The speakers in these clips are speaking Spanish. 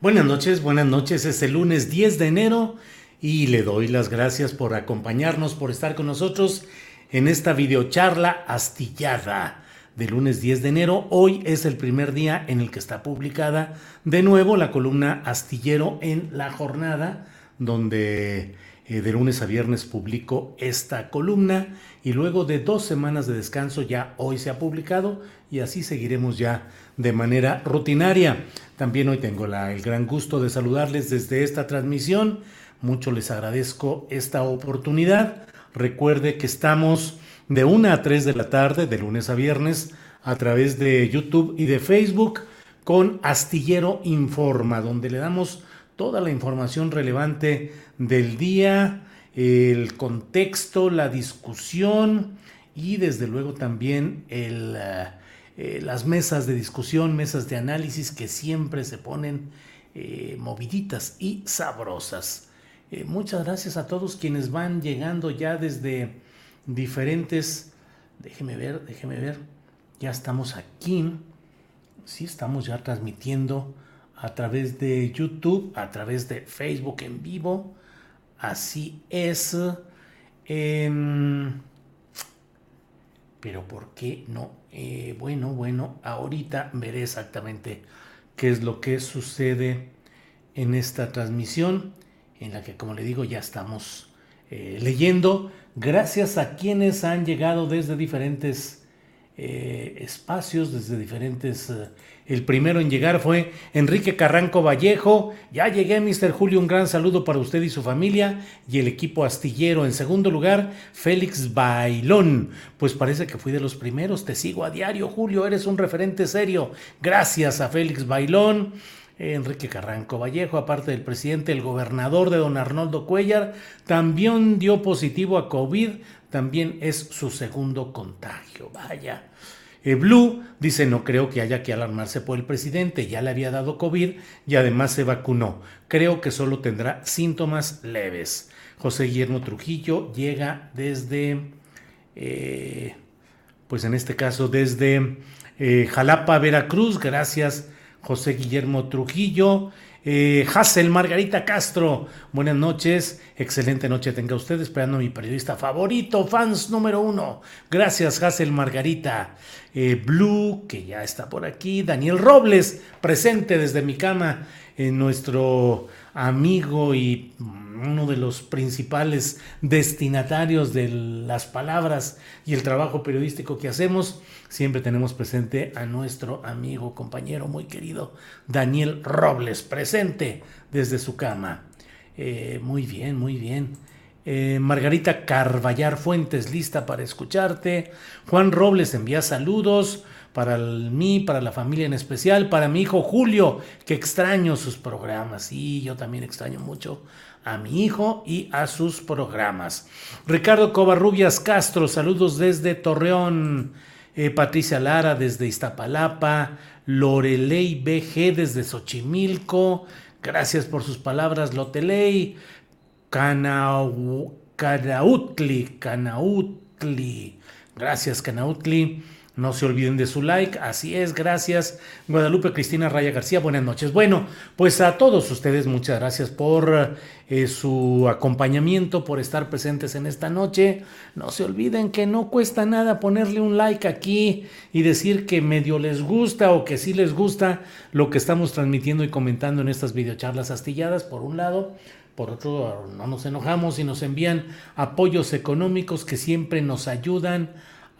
Buenas noches, buenas noches. Es el lunes 10 de enero y le doy las gracias por acompañarnos, por estar con nosotros en esta videocharla astillada de lunes 10 de enero. Hoy es el primer día en el que está publicada de nuevo la columna Astillero en la jornada, donde eh, de lunes a viernes publico esta columna y luego de dos semanas de descanso ya hoy se ha publicado y así seguiremos ya de manera rutinaria. También hoy tengo el gran gusto de saludarles desde esta transmisión. Mucho les agradezco esta oportunidad. Recuerde que estamos de 1 a 3 de la tarde, de lunes a viernes, a través de YouTube y de Facebook con Astillero Informa, donde le damos toda la información relevante del día, el contexto, la discusión y desde luego también el, eh, las mesas de discusión, mesas de análisis que siempre se ponen eh, moviditas y sabrosas. Eh, muchas gracias a todos quienes van llegando ya desde diferentes... Déjeme ver, déjeme ver. Ya estamos aquí. Sí, estamos ya transmitiendo a través de YouTube, a través de Facebook en vivo. Así es. Em, pero ¿por qué no? Eh, bueno, bueno, ahorita veré exactamente qué es lo que sucede en esta transmisión, en la que, como le digo, ya estamos eh, leyendo. Gracias a quienes han llegado desde diferentes eh, espacios, desde diferentes... el primero en llegar fue Enrique Carranco Vallejo. Ya llegué, Mr. Julio, un gran saludo para usted y su familia y el equipo astillero. En segundo lugar, Félix Bailón. Pues parece que fui de los primeros. Te sigo a diario, Julio. Eres un referente serio. Gracias a Félix Bailón. Enrique Carranco Vallejo, aparte del presidente, el gobernador de don Arnoldo Cuellar, también dio positivo a COVID, también es su segundo contagio. Vaya. Eh, Blue dice, no creo que haya que alarmarse por el presidente, ya le había dado COVID y además se vacunó. Creo que solo tendrá síntomas leves. José Guillermo Trujillo llega desde, eh, pues en este caso desde eh, Jalapa, Veracruz. Gracias José Guillermo Trujillo. Eh, Hassel Margarita Castro, buenas noches, excelente noche tenga usted, esperando a mi periodista favorito, fans número uno. Gracias, Hassel Margarita. Eh, Blue, que ya está por aquí. Daniel Robles, presente desde mi cama, eh, nuestro amigo y uno de los principales destinatarios de las palabras y el trabajo periodístico que hacemos. Siempre tenemos presente a nuestro amigo, compañero muy querido, Daniel Robles, presente desde su cama. Eh, muy bien, muy bien. Eh, Margarita Carballar Fuentes, lista para escucharte. Juan Robles envía saludos para mí, para la familia en especial, para mi hijo Julio, que extraño sus programas. Y yo también extraño mucho a mi hijo y a sus programas. Ricardo Covarrubias Castro, saludos desde Torreón. Eh, Patricia Lara desde Iztapalapa. Lorelei BG desde Xochimilco. Gracias por sus palabras, Lotelei. Canautli, Canautli. Gracias, Canautli. No se olviden de su like. Así es, gracias. Guadalupe Cristina Raya García, buenas noches. Bueno, pues a todos ustedes muchas gracias por eh, su acompañamiento, por estar presentes en esta noche. No se olviden que no cuesta nada ponerle un like aquí y decir que medio les gusta o que sí les gusta lo que estamos transmitiendo y comentando en estas videocharlas astilladas, por un lado. Por otro, no nos enojamos y nos envían apoyos económicos que siempre nos ayudan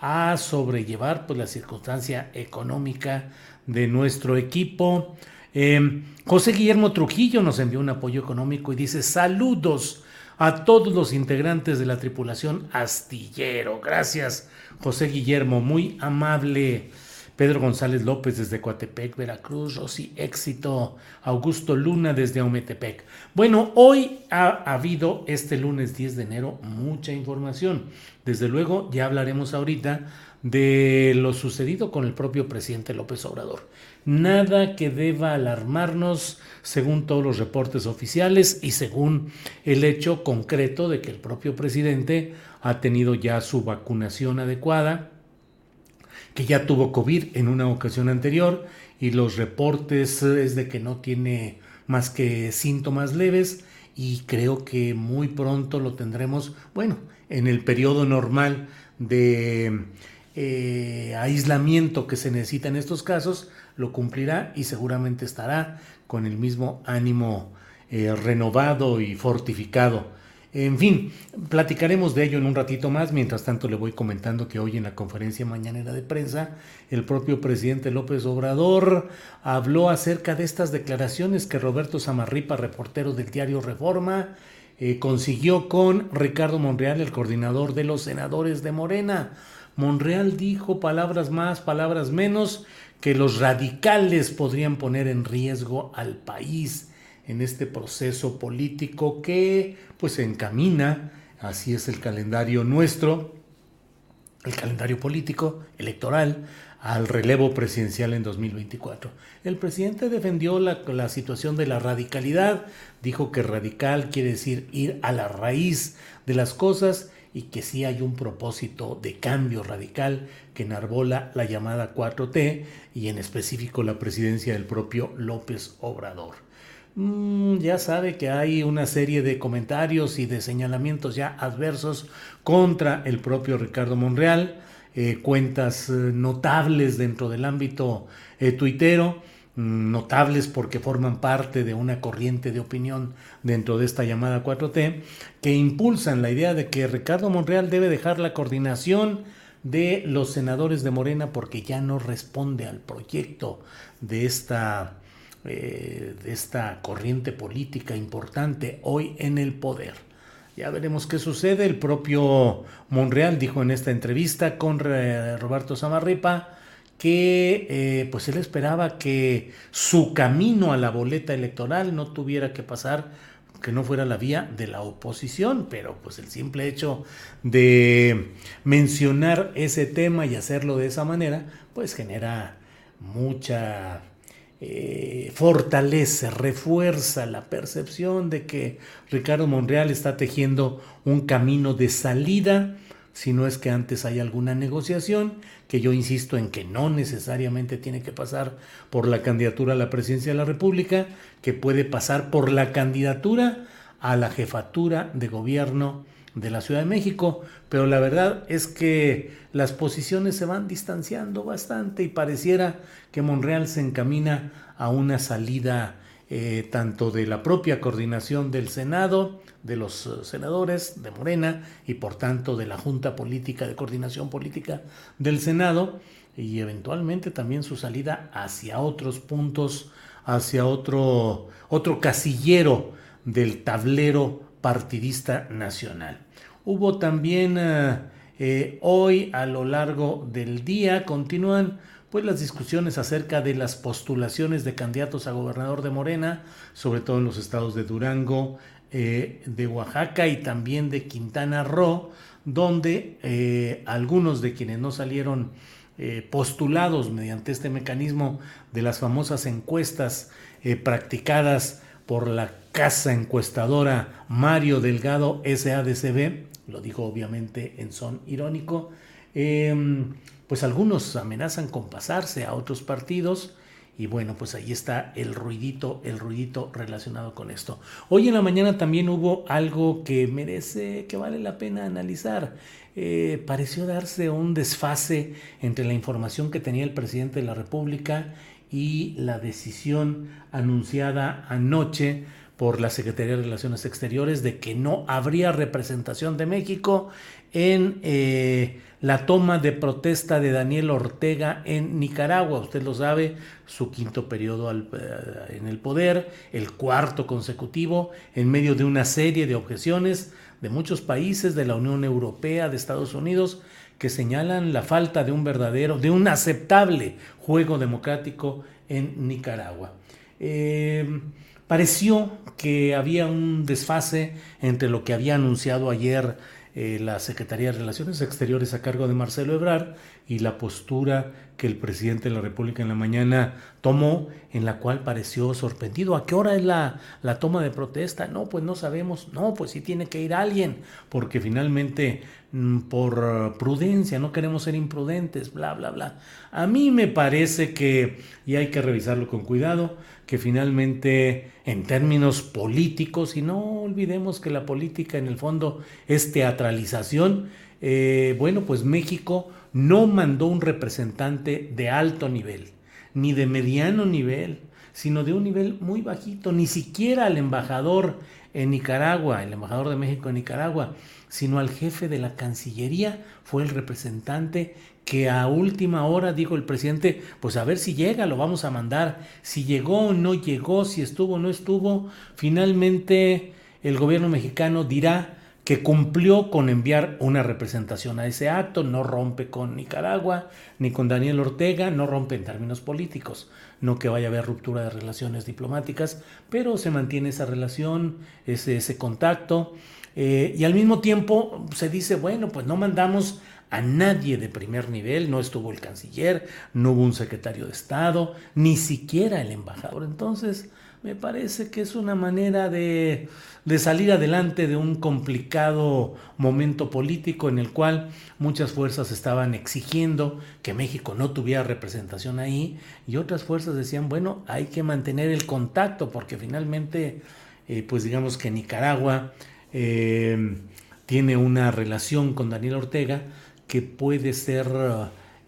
a sobrellevar pues, la circunstancia económica de nuestro equipo. Em, José Guillermo Trujillo nos envió un apoyo económico y dice saludos a todos los integrantes de la tripulación astillero. Gracias, José Guillermo, muy amable. Pedro González López desde Coatepec, Veracruz, Rosy Éxito, Augusto Luna desde Aumetepec. Bueno, hoy ha habido este lunes 10 de enero mucha información. Desde luego ya hablaremos ahorita de lo sucedido con el propio presidente López Obrador. Nada que deba alarmarnos según todos los reportes oficiales y según el hecho concreto de que el propio presidente ha tenido ya su vacunación adecuada que ya tuvo COVID en una ocasión anterior y los reportes es de que no tiene más que síntomas leves y creo que muy pronto lo tendremos, bueno, en el periodo normal de eh, aislamiento que se necesita en estos casos, lo cumplirá y seguramente estará con el mismo ánimo eh, renovado y fortificado en fin, platicaremos de ello en un ratito más. Mientras tanto, le voy comentando que hoy en la conferencia mañanera de prensa, el propio presidente López Obrador habló acerca de estas declaraciones que Roberto Samarripa, reportero del diario Reforma, eh, consiguió con Ricardo Monreal, el coordinador de los senadores de Morena. Monreal dijo palabras más, palabras menos, que los radicales podrían poner en riesgo al país en este proceso político que pues se encamina, así es el calendario nuestro, el calendario político, electoral, al relevo presidencial en 2024. El presidente defendió la, la, situación de la radicalidad, dijo que radical quiere decir ir a la raíz de las cosas y que sí hay un propósito de cambio radical que enarbola la llamada 4T y en específico la presidencia del propio López Obrador. Mm, ya sabe que hay una serie de comentarios y de señalamientos ya adversos contra el propio Ricardo Monreal, eh, cuentas eh, notables dentro del ámbito eh, tuitero, mm, notables porque forman parte de una corriente de opinión dentro de esta llamada 4T, que impulsan la idea de que Ricardo Monreal debe dejar la coordinación de los senadores de Morena porque ya no responde al proyecto de esta eh, de esta corriente política importante hoy en el poder. Ya veremos qué sucede. El propio Monreal dijo en esta entrevista con Roberto Samarripa que eh, pues él esperaba que su camino a la boleta electoral no tuviera que pasar que no fuera la vía de la oposición, pero pues el simple hecho de mencionar ese tema y hacerlo de esa manera, pues genera mucha eh, fortalece, refuerza la percepción de que Ricardo Monreal está tejiendo un camino de salida, si no es que antes hay alguna negociación, que yo insisto en que no necesariamente tiene que pasar por la candidatura a la presidencia de la República, que puede pasar por la candidatura a la jefatura de gobierno de la Ciudad de México, pero la verdad es que las posiciones se van distanciando bastante y pareciera que Monreal se encamina a una salida eh, tanto de la propia coordinación del Senado, de los eh, senadores de Morena y por tanto de la Junta Política de Coordinación Política del Senado y eventualmente también su salida hacia otros puntos, hacia otro, otro casillero del tablero partidista nacional. Hubo también eh, eh, hoy a lo largo del día, continúan pues las discusiones acerca de las postulaciones de candidatos a gobernador de Morena, sobre todo en los estados de Durango, eh, de Oaxaca y también de Quintana Roo, donde algunos de quienes no salieron postulados mediante este mecanismo de las famosas encuestas practicadas por la casa encuestadora Mario Delgado SADCB, lo dijo obviamente en son irónico, em, pues algunos amenazan con pasarse a otros partidos y bueno, pues ahí está el ruidito, el ruidito relacionado con esto. Hoy en la mañana también hubo algo que merece, que vale la pena analizar. Eh, pareció darse un desfase entre la información que tenía el presidente de la República y la decisión anunciada anoche por la Secretaría de Relaciones Exteriores de que no habría representación de México en eh, la toma de protesta de Daniel Ortega en Nicaragua. Usted lo sabe, su quinto periodo eh, en el poder, el cuarto consecutivo, en medio de una serie de objeciones de muchos países de la Unión Europea, de Estados Unidos, que señalan la falta de un verdadero, de un aceptable juego democrático en Nicaragua. Eh, pareció que había un desfase entre lo que había anunciado ayer eh, la Secretaría de Relaciones Exteriores a cargo de Marcelo Ebrard y la postura que el presidente de la República en la mañana tomó, en la cual pareció sorprendido. ¿A qué hora es la, la toma de protesta? No, pues no sabemos. No, pues sí tiene que ir alguien, porque finalmente mm, por prudencia, no queremos ser imprudentes, bla, bla, bla. A mí me parece que, y hay que revisarlo con cuidado, que finalmente en términos políticos, y no olvidemos que la política en el fondo es teatralización, eh, bueno, pues México no mandó un representante de alto nivel, ni de mediano nivel, sino de un nivel muy bajito, ni siquiera al embajador en Nicaragua, el embajador de México en Nicaragua, sino al jefe de la Cancillería, fue el representante que a última hora dijo el presidente, pues a ver si llega, lo vamos a mandar, si llegó o no llegó, si estuvo o no estuvo, finalmente el gobierno mexicano dirá que cumplió con enviar una representación a ese acto, no rompe con Nicaragua ni con Daniel Ortega, no rompe en términos políticos, no que vaya a haber ruptura de relaciones diplomáticas, pero se mantiene esa relación, ese, ese contacto, eh, y al mismo tiempo se dice, bueno, pues no mandamos a nadie de primer nivel, no estuvo el canciller, no hubo un secretario de Estado, ni siquiera el embajador. Entonces, me parece que es una manera de, salir adelante de un complicado momento político en el cual muchas fuerzas estaban exigiendo que México no tuviera representación ahí y otras fuerzas decían, bueno, hay que mantener el contacto porque finalmente, eh, pues digamos que Nicaragua eh, tiene una relación con Daniel Ortega, que puede ser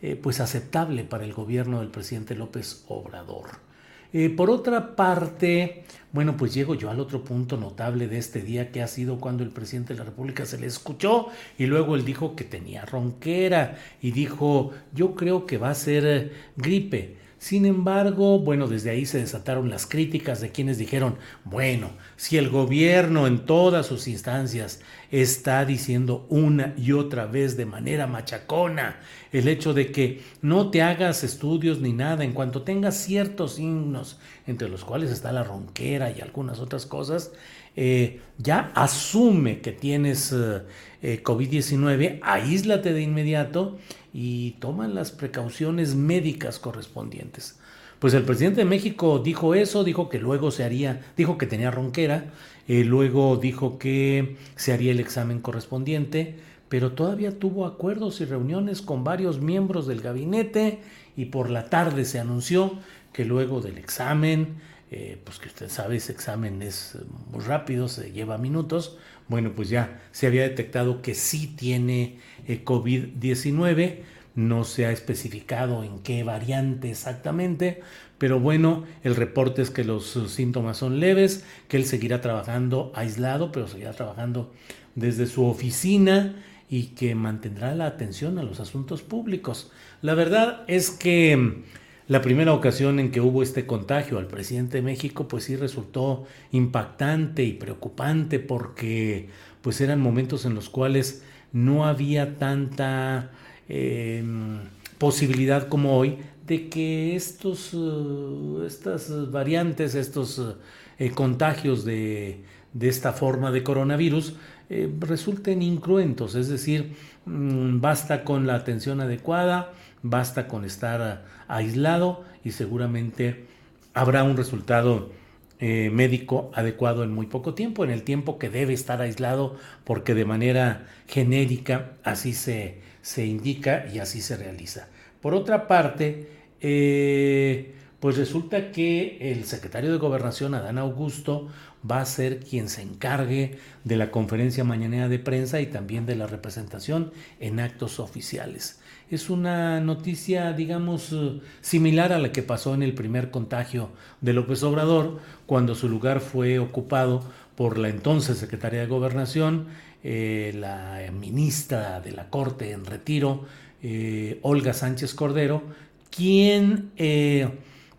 eh, pues aceptable para el gobierno del presidente López Obrador. Eh, por otra parte, bueno, pues llego yo al otro punto notable de este día que ha sido cuando el presidente de la República se le escuchó y luego él dijo que tenía ronquera y dijo, yo creo que va a ser gripe. Sin embargo, bueno, desde ahí se desataron las críticas de quienes dijeron, bueno, si el gobierno en todas sus instancias está diciendo una y otra vez de manera machacona el hecho de que no te hagas estudios ni nada, en cuanto tengas ciertos signos, entre los cuales está la ronquera y algunas otras cosas, eh, ya asume que tienes eh, eh, COVID-19, aíslate de inmediato y toma las precauciones médicas correspondientes. Pues el presidente de México dijo eso, dijo que luego se haría, dijo que tenía ronquera, luego dijo que se haría el examen correspondiente, pero todavía tuvo acuerdos y reuniones con varios miembros del gabinete y por la tarde se anunció que luego del examen, eh, pues que usted sabe, ese examen es muy rápido, se lleva minutos, bueno, pues ya se había detectado que sí tiene eh, COVID-19, no se ha especificado en qué variante exactamente, pero bueno, el reporte es que los síntomas son leves, que él seguirá trabajando aislado, pero seguirá trabajando desde su oficina y que mantendrá la atención a los asuntos públicos. La verdad es que la primera ocasión en que hubo este contagio al presidente de México, pues sí resultó impactante y preocupante porque pues eran momentos en los cuales no había tanta em, posibilidad como hoy de que estos, uh, estas variantes, estos uh, contagios de, de, esta forma de coronavirus eh, resulten incruentos, es decir, mm, basta con la atención adecuada, basta con estar aislado y seguramente habrá un resultado eh, médico adecuado en muy poco tiempo, en el tiempo que debe estar aislado, porque de manera genérica así se, se indica y así se realiza. Por otra parte, eh, pues resulta que el secretario de Gobernación, Adán Augusto, va a ser quien se encargue de la conferencia mañanera de prensa y también de la representación en actos oficiales. Es una noticia, digamos, similar a la que pasó en el primer contagio de López Obrador, cuando su lugar fue ocupado por la entonces secretaria de Gobernación, eh, la ministra de la Corte en retiro, eh, Olga Sánchez Cordero, quien eh,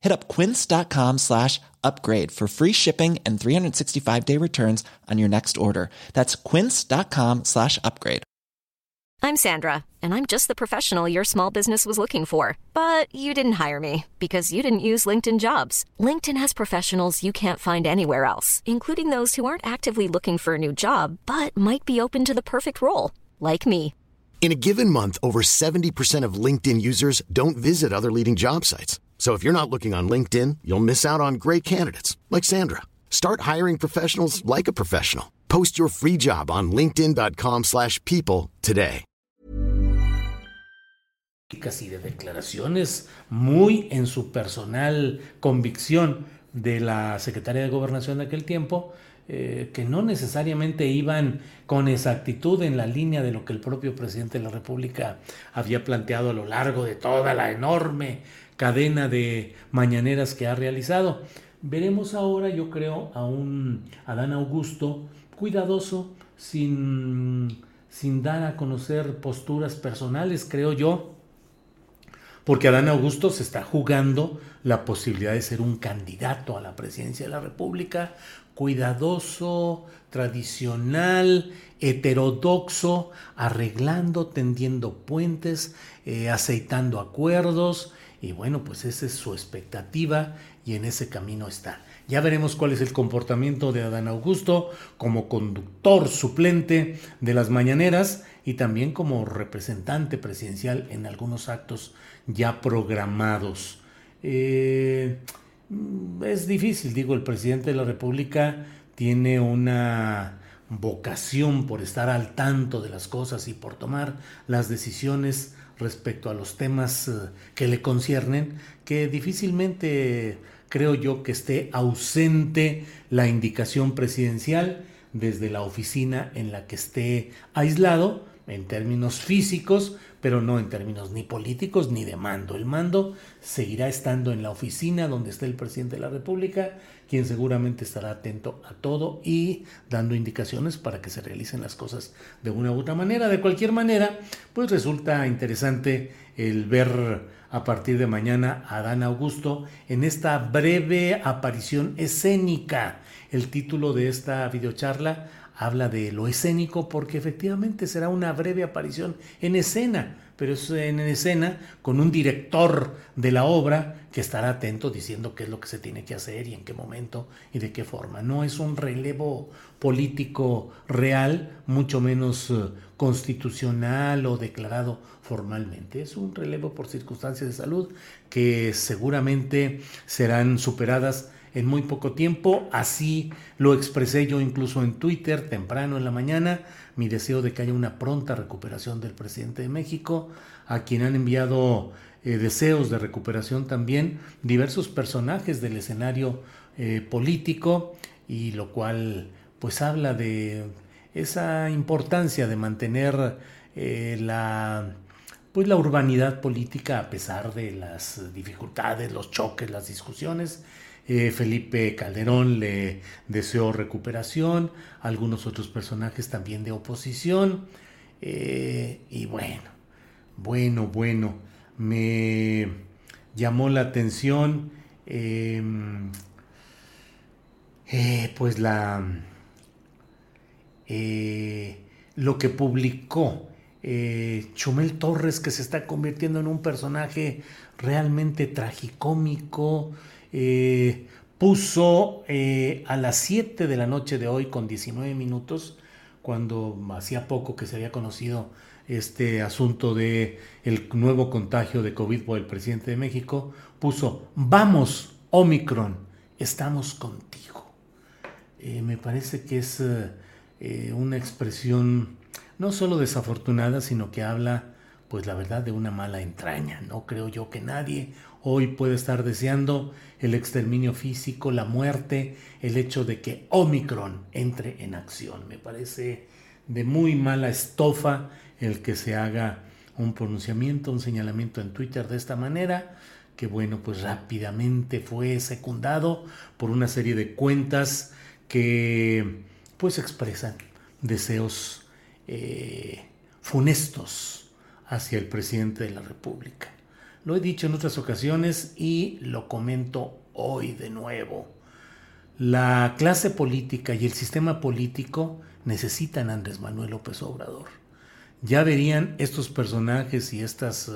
Hit up quince.com slash upgrade for free shipping and 365 day returns on your next order. That's quince.com slash upgrade. I'm Sandra, and I'm just the professional your small business was looking for. But you didn't hire me because you didn't use LinkedIn jobs. LinkedIn has professionals you can't find anywhere else, including those who aren't actively looking for a new job, but might be open to the perfect role, like me. In a given month, over 70% of LinkedIn users don't visit other leading job sites. So if you're not looking on LinkedIn, you'll miss out on great candidates like Sandra. Start hiring professionals like a professional. Post your free job on linkedin.com/people today. declaraciones muy en su personal convicción de la de Gobernación de aquel tiempo, eh, que no necesariamente iban con exactitud en la línea de lo que el propio presidente de la República había planteado a lo largo de toda la enorme cadena de mañaneras que ha realizado. Veremos ahora, yo creo, a un Adán Augusto cuidadoso, sin, sin dar a conocer posturas personales, creo yo, porque Adán Augusto se está jugando la posibilidad de ser un candidato a la presidencia de la República, cuidadoso, tradicional, heterodoxo, arreglando, tendiendo puentes, eh, aceitando acuerdos, y bueno, pues esa es su expectativa y en ese camino está. Ya veremos cuál es el comportamiento de Adán Augusto como conductor suplente de las mañaneras y también como representante presidencial en algunos actos ya programados. Eh, es difícil, digo, el presidente de la República tiene una vocación por estar al tanto de las cosas y por tomar las decisiones respecto a los temas eh, que le conciernen, que difícilmente creo yo que esté ausente la indicación presidencial desde la oficina en la que esté aislado en términos físicos, pero no en términos ni políticos ni de mando. El mando seguirá estando en la oficina donde está el presidente de la República, quien seguramente estará atento a todo y dando indicaciones para que se realicen las cosas de una u otra manera. De cualquier manera, pues resulta interesante el ver a partir de mañana a Dan Augusto en esta breve aparición escénica. El título de esta videocharla habla de lo escénico porque efectivamente será una breve aparición en escena, pero es en escena con un director de la obra que estará atento diciendo qué es lo que se tiene que hacer y en qué momento y de qué forma. No es un relevo político real, mucho menos eh, constitucional o declarado formalmente. Es un relevo por circunstancias de salud que seguramente serán superadas en muy poco tiempo. Así lo expresé yo incluso en Twitter temprano en la mañana, mi deseo de que haya una pronta recuperación del presidente de México, a quien han enviado eh, deseos de recuperación también diversos personajes del escenario eh, político y lo cual pues habla de esa importancia de mantener eh, la pues la urbanidad política a pesar de las dificultades, los choques, las discusiones eh, Felipe Calderón le deseó recuperación, algunos otros personajes también de oposición. Eh, y bueno, bueno, bueno, me llamó la atención em, eh, pues la lo que publicó Chumel Torres, que se está convirtiendo en un personaje realmente tragicómico, puso a las 7 de la noche de hoy con 19 minutos, cuando hacía poco que se había conocido este asunto de el nuevo contagio de COVID por el presidente de México, puso, vamos, Omicron, estamos contigo. Eh, me parece que es eh, eh, una expresión no solo desafortunada, sino que habla, pues la verdad, de una mala entraña. No creo yo que nadie hoy puede estar deseando el exterminio físico, la muerte, el hecho de que Omicron entre en acción. Me parece de muy mala estofa el que se haga un pronunciamiento, un señalamiento en Twitter de esta manera, que bueno, pues rápidamente fue secundado por una serie de cuentas que pues expresan deseos eh, funestos hacia el presidente de la República. Lo he dicho en otras ocasiones y lo comento hoy de nuevo. La clase política y el sistema político necesitan Andrés Manuel López Obrador. Ya verían estos personajes y estas eh,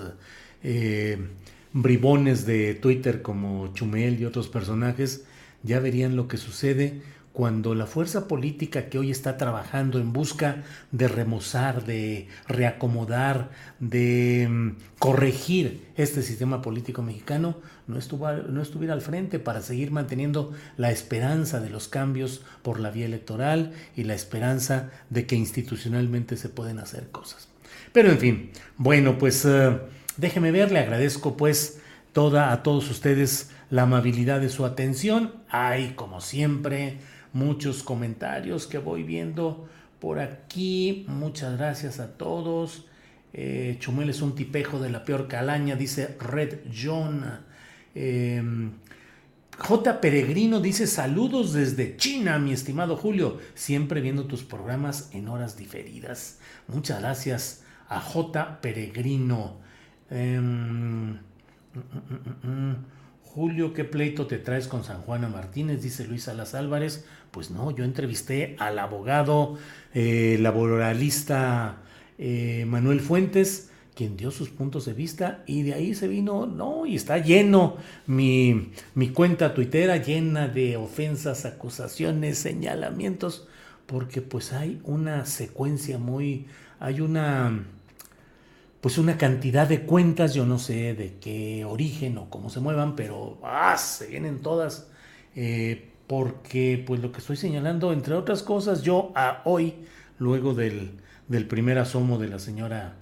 eh, bribones de Twitter como Chumel y otros personajes, ya verían lo que sucede cuando la fuerza política que hoy está trabajando en busca de remozar, de reacomodar, de mm, corregir este sistema político mexicano, no, no estuviera al frente para seguir manteniendo la esperanza de los cambios por la vía electoral y la esperanza de que institucionalmente se pueden hacer cosas. Pero en fin, bueno, pues eh, déjeme ver, le agradezco pues toda a todos ustedes la amabilidad de su atención. Hay, como siempre, muchos comentarios que voy viendo por aquí. Muchas gracias a todos. Eh, Chumel es un tipejo de la peor calaña, dice Red John. Em, J. Peregrino dice saludos desde China, mi estimado Julio, siempre viendo tus programas en horas diferidas. Muchas gracias a J. Peregrino. Em, mm, mm, mm, Julio, ¿qué pleito te traes con San Juana Martínez? Dice Luis Salas Álvarez. Pues no, yo entrevisté al abogado eh, laboralista eh, Manuel Fuentes, quien dio sus puntos de vista y de ahí se vino, no, y está lleno mi, mi cuenta tuitera, llena de ofensas, acusaciones, señalamientos, porque pues hay una secuencia muy, hay una pues una cantidad de cuentas, yo no sé de qué origen o cómo se muevan, pero ah, se vienen todas, eh, porque pues lo que estoy señalando, entre otras cosas, yo a hoy, luego del, del primer asomo de la señora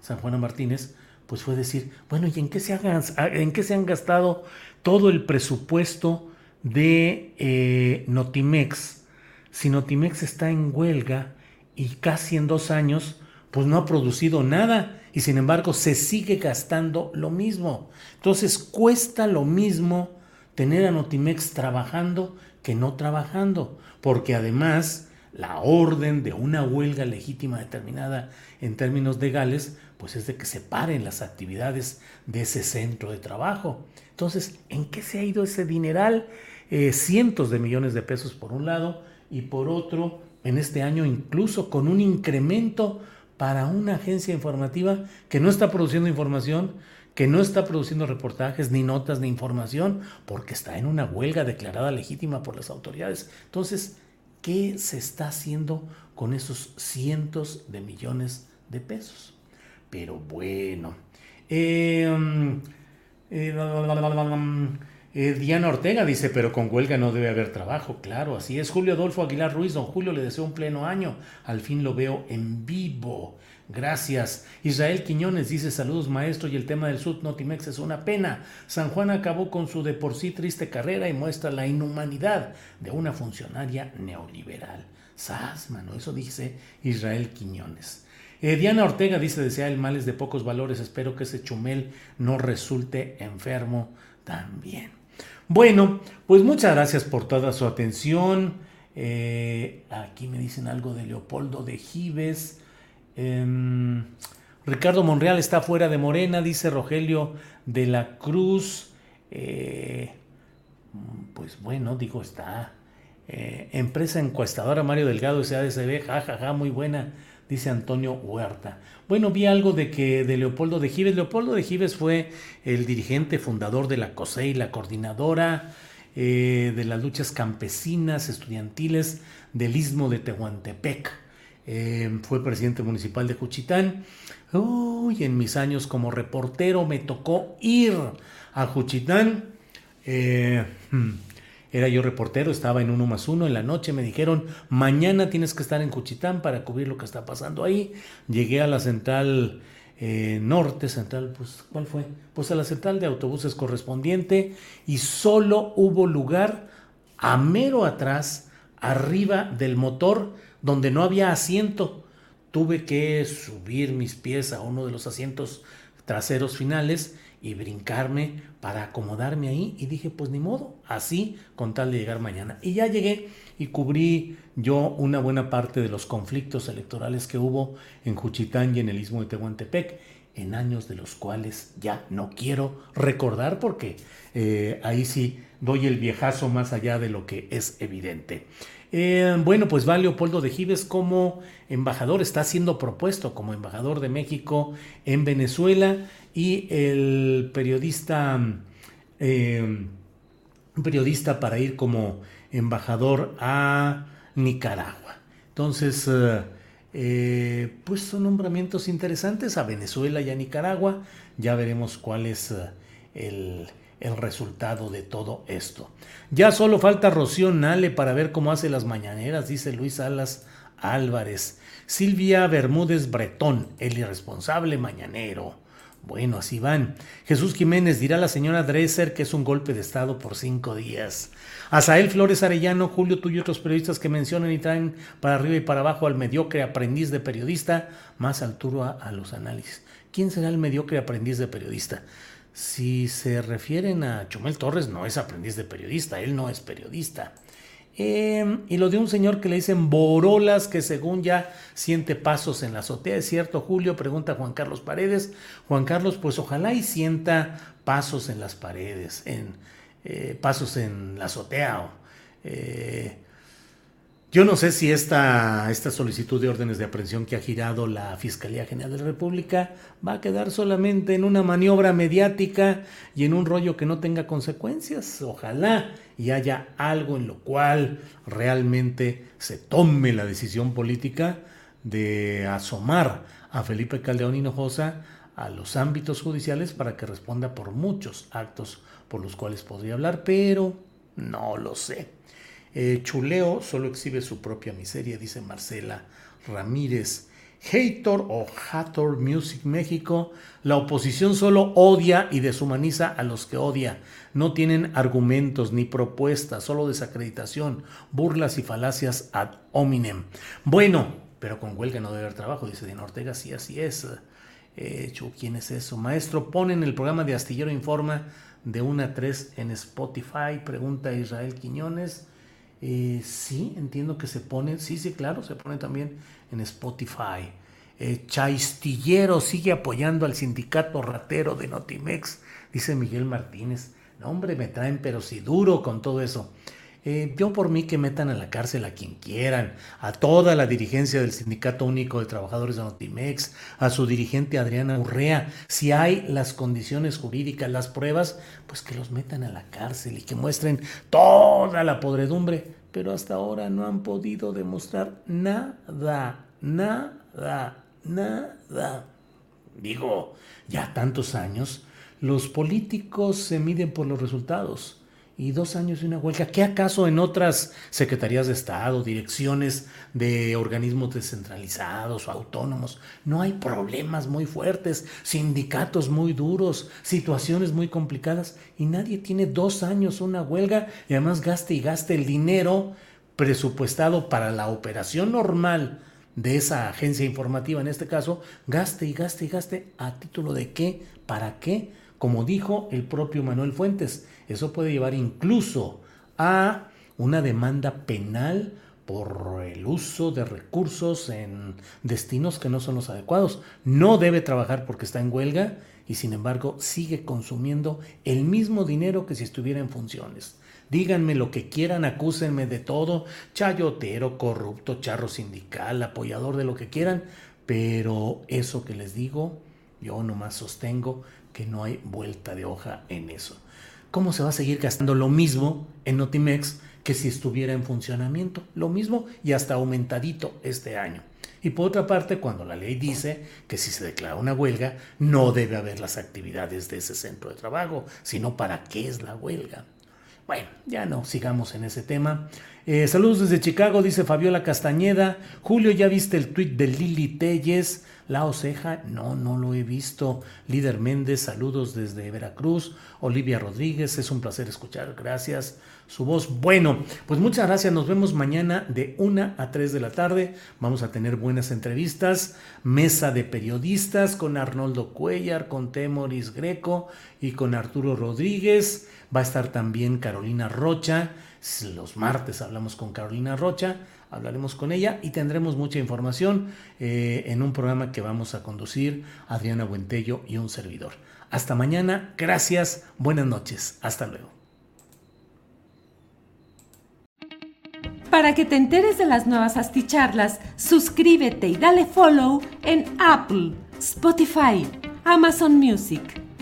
San Juana Martínez, pues fue decir, bueno, ¿y en qué se, han, en qué se han gastado todo el presupuesto de eh, Notimex? Si Notimex está en huelga y casi en dos años, pues no ha producido nada y sin embargo se sigue gastando lo mismo. Entonces cuesta lo mismo tener a Notimex trabajando que no trabajando, porque además la orden de una huelga legítima determinada en términos legales, pues es de que se paren las actividades de ese centro de trabajo. Entonces, ¿en qué se ha ido ese dineral? Eh, cientos de millones de pesos por un lado y por otro, en este año incluso con un incremento para una agencia informativa que no está produciendo información, que no está produciendo reportajes, ni notas, ni información, porque está en una huelga declarada legítima por las autoridades. Entonces, ¿qué se está haciendo con esos cientos de millones de pesos? Pero bueno. Eh, Diana Ortega dice, pero con huelga no debe haber trabajo. Claro, así es. Julio Adolfo Aguilar Ruiz, don Julio, le deseo un pleno año. Al fin lo veo en vivo. Gracias. Israel Quiñones dice, saludos maestro, y el tema del Sud Notimex es una pena. San Juan acabó con su de por sí triste carrera y muestra la inhumanidad de una funcionaria neoliberal. Sas, mano, eso dice Israel Quiñones. Eh, Diana Ortega dice, desea el mal es de pocos valores, espero que ese chumel no resulte enfermo también. Bueno, pues muchas gracias por toda su atención. Eh, aquí me dicen algo de Leopoldo de Gives. Em, Ricardo Monreal está fuera de Morena, dice Rogelio de la Cruz. Eh, pues bueno, digo, está Eh, empresa encuestadora Mario Delgado SADCB, jajaja, ja, muy buena, dice Antonio Huerta. Bueno, vi algo de que de Leopoldo de Gives. Leopoldo de Gives fue el dirigente fundador de la COSEI, la coordinadora eh, de las luchas campesinas, estudiantiles del istmo de Tehuantepec. Eh, fue presidente municipal de Juchitán. Uy, en mis años como reportero me tocó ir a Juchitán. Eh, hmm, era yo reportero, estaba en uno más uno en la noche, me dijeron, mañana tienes que estar en Cuchitán para cubrir lo que está pasando ahí. Llegué a la central eh, norte, central, pues, ¿cuál fue? Pues a la central de autobuses correspondiente y solo hubo lugar a mero atrás, arriba del motor, donde no había asiento. Tuve que subir mis pies a uno de los asientos traseros finales y brincarme para acomodarme ahí y dije pues ni modo, así con tal de llegar mañana. Y ya llegué y cubrí yo una buena parte de los conflictos electorales que hubo en Juchitán y en el istmo de Tehuantepec en años de los cuales ya no quiero recordar porque eh, ahí sí doy el viejazo más allá de lo que es evidente. Eh, bueno, pues va Leopoldo de Gives como embajador, está siendo propuesto como embajador de México en Venezuela y el periodista, eh, periodista para ir como embajador a Nicaragua. Entonces, eh, eh, pues son nombramientos interesantes a Venezuela y a Nicaragua. Ya veremos cuál es el, el resultado de todo esto. Ya solo falta Rocío Nale para ver cómo hace las mañaneras, dice Luis Salas Álvarez. Silvia Bermúdez Bretón, el irresponsable mañanero. Bueno, así van. Jesús Jiménez dirá a la señora Dresser que es un golpe de Estado por cinco días. Azael Flores Arellano, Julio, tú y otros periodistas que mencionan y traen para arriba y para abajo al mediocre aprendiz de periodista, más altura a los análisis. ¿Quién será el mediocre aprendiz de periodista? Si se refieren a Chumel Torres, no es aprendiz de periodista, él no es periodista. Em, y lo de un señor que le dicen Borolas, que según ya siente pasos en la azotea. ¿Es cierto, Julio? Pregunta Juan Carlos Paredes. Juan Carlos, pues ojalá y sienta pasos en las paredes, en eh, pasos en la azotea. Eh, yo no sé si esta, esta solicitud de órdenes de aprehensión que ha girado la Fiscalía General de la República va a quedar solamente en una maniobra mediática y en un rollo que no tenga consecuencias. Ojalá y haya algo en lo cual realmente se tome la decisión política de asomar a Felipe Caldeón Hinojosa a los ámbitos judiciales para que responda por muchos actos por los cuales podría hablar, pero no lo sé. Eh, chuleo solo exhibe su propia miseria, dice Marcela Ramírez. Hater o Hator Music México, la oposición solo odia y deshumaniza a los que odia. No tienen argumentos ni propuestas, solo desacreditación, burlas y falacias ad hominem. Bueno, pero con huelga no debe haber trabajo, dice Dina Ortega. Sí, así es. Eh, ¿Quién es eso? Maestro, ponen el programa de Astillero Informa de 1 a 3 en Spotify, pregunta Israel Quiñones. Eh, sí, entiendo que se pone, sí, sí, claro, se pone también en Spotify. Eh, Chaistillero sigue apoyando al sindicato ratero de Notimex, dice Miguel Martínez. No, hombre, me traen, pero sí duro con todo eso. Eh, yo por mí que metan a la cárcel a quien quieran, a toda la dirigencia del Sindicato Único de Trabajadores de Notimex, a su dirigente Adriana Urrea, si hay las condiciones jurídicas, las pruebas, pues que los metan a la cárcel y que muestren toda la podredumbre, pero hasta ahora no han podido demostrar nada, nada, nada. Digo, ya tantos años, los políticos se miden por los resultados y dos años de una huelga. ¿Qué acaso en otras secretarías de Estado, direcciones de organismos descentralizados o autónomos no hay problemas muy fuertes, sindicatos muy duros, situaciones muy complicadas y nadie tiene dos años una huelga y además gaste y gaste el dinero presupuestado para la operación normal de esa agencia informativa en este caso, gaste y gaste y gaste a título de qué, para qué, como dijo el propio Manuel Fuentes eso puede llevar incluso a una demanda penal por el uso de recursos en destinos que no son los adecuados. No debe trabajar porque está en huelga y sin embargo sigue consumiendo el mismo dinero que si estuviera en funciones. díganme lo que quieran, acúsenme de todo, chayotero, corrupto, charro sindical, apoyador de lo que quieran, pero eso que les digo, yo nomás sostengo que no hay vuelta de hoja en eso. ¿Cómo se va a seguir gastando lo mismo en Notimex que si estuviera en funcionamiento? Lo mismo y hasta aumentadito este año. Y por otra parte, cuando la ley dice que si se declara una huelga, no debe haber las actividades de ese centro de trabajo, sino para qué es la huelga. Bueno, ya no sigamos en ese tema. Eh, saludos desde Chicago, dice Fabiola Castañeda. Julio, ¿ya viste el tuit de Lili Telles? La Oceja, no, no lo he visto. Líder Méndez, saludos desde Veracruz. Olivia Rodríguez, es un placer escuchar. Gracias. Su voz. Bueno, pues muchas gracias. Nos vemos mañana de 1 a 3 de la tarde. Vamos a tener buenas entrevistas. Mesa de periodistas con Arnoldo Cuellar, con Temoris Greco y con Arturo Rodríguez. Va a estar también Carolina Rocha. Los martes hablamos con Carolina Rocha hablaremos con ella y tendremos mucha información eh, en un programa que vamos a conducir Adriana Buentello y un servidor. Hasta mañana, gracias, buenas noches, hasta luego. Para que te enteres de las nuevas asticharlas, suscríbete y dale follow en Apple, Spotify, Amazon Music,